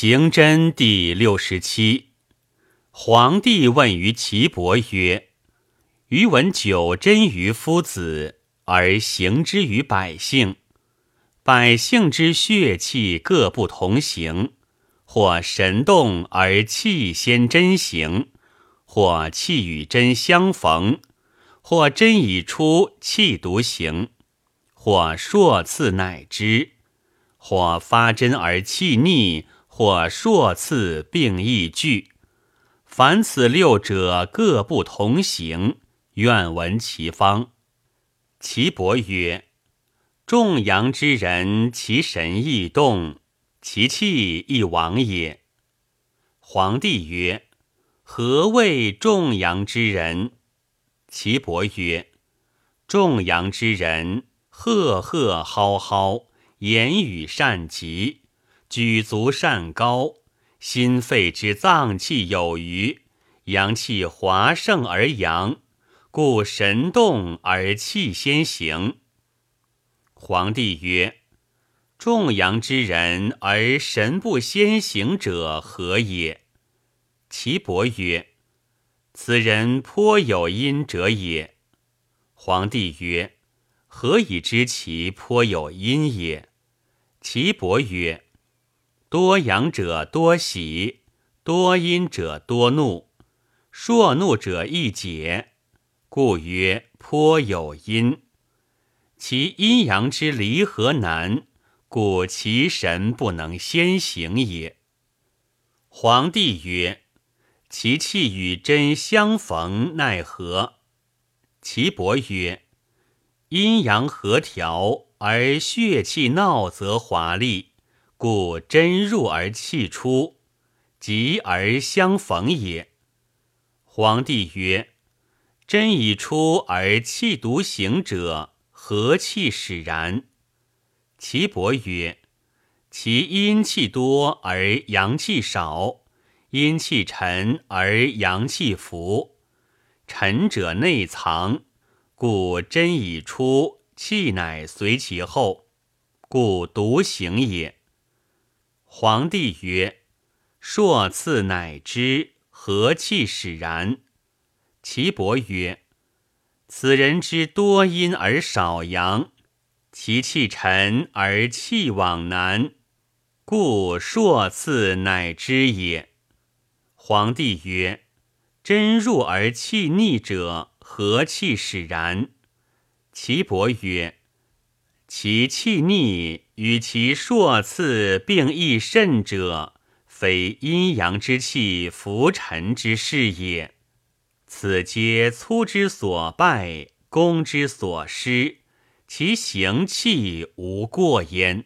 行真第六十七。皇帝问于岐伯曰：“余闻九真于夫子，而行之于百姓。百姓之血气各不同行，或神动而气先真行，或气与真相逢，或真已出，气独行，或数次乃之，或发真而气逆。”或数次并异句，凡此六者各不同行，愿闻其方。岐伯曰：众阳之人，其神易动，其气亦亡也。皇帝曰：何谓众阳之人？岐伯曰：众阳之人，赫赫浩浩，言语善极。举足善高，心肺之脏气有余，阳气华盛而阳，故神动而气先行。皇帝曰：众阳之人而神不先行者何也？岐伯曰：此人颇有阴者也。皇帝曰：何以知其颇有阴也？岐伯曰：多阳者多喜，多阴者多怒，硕怒者易解，故曰颇有阴。其阴阳之离合难，故其神不能先行也。皇帝曰：其气与真相逢，奈何？岐伯曰：阴阳和调而血气闹，则华丽。故真入而气出，急而相逢也。皇帝曰：真已出而气独行者，何气使然？岐伯曰：其阴气多而阳气少，阴气沉而阳气浮，沉者内藏，故真已出，气乃随其后，故独行也。皇帝曰：“朔次乃之何气使然？”岐伯曰：“此人之多阴而少阳，其气沉而气往难，故朔次乃之也。”皇帝曰：“真入而气逆者，何气使然？”岐伯曰：其气逆与其数次并益甚者，非阴阳之气浮沉之事也。此皆粗之所败，攻之所失，其行气无过焉。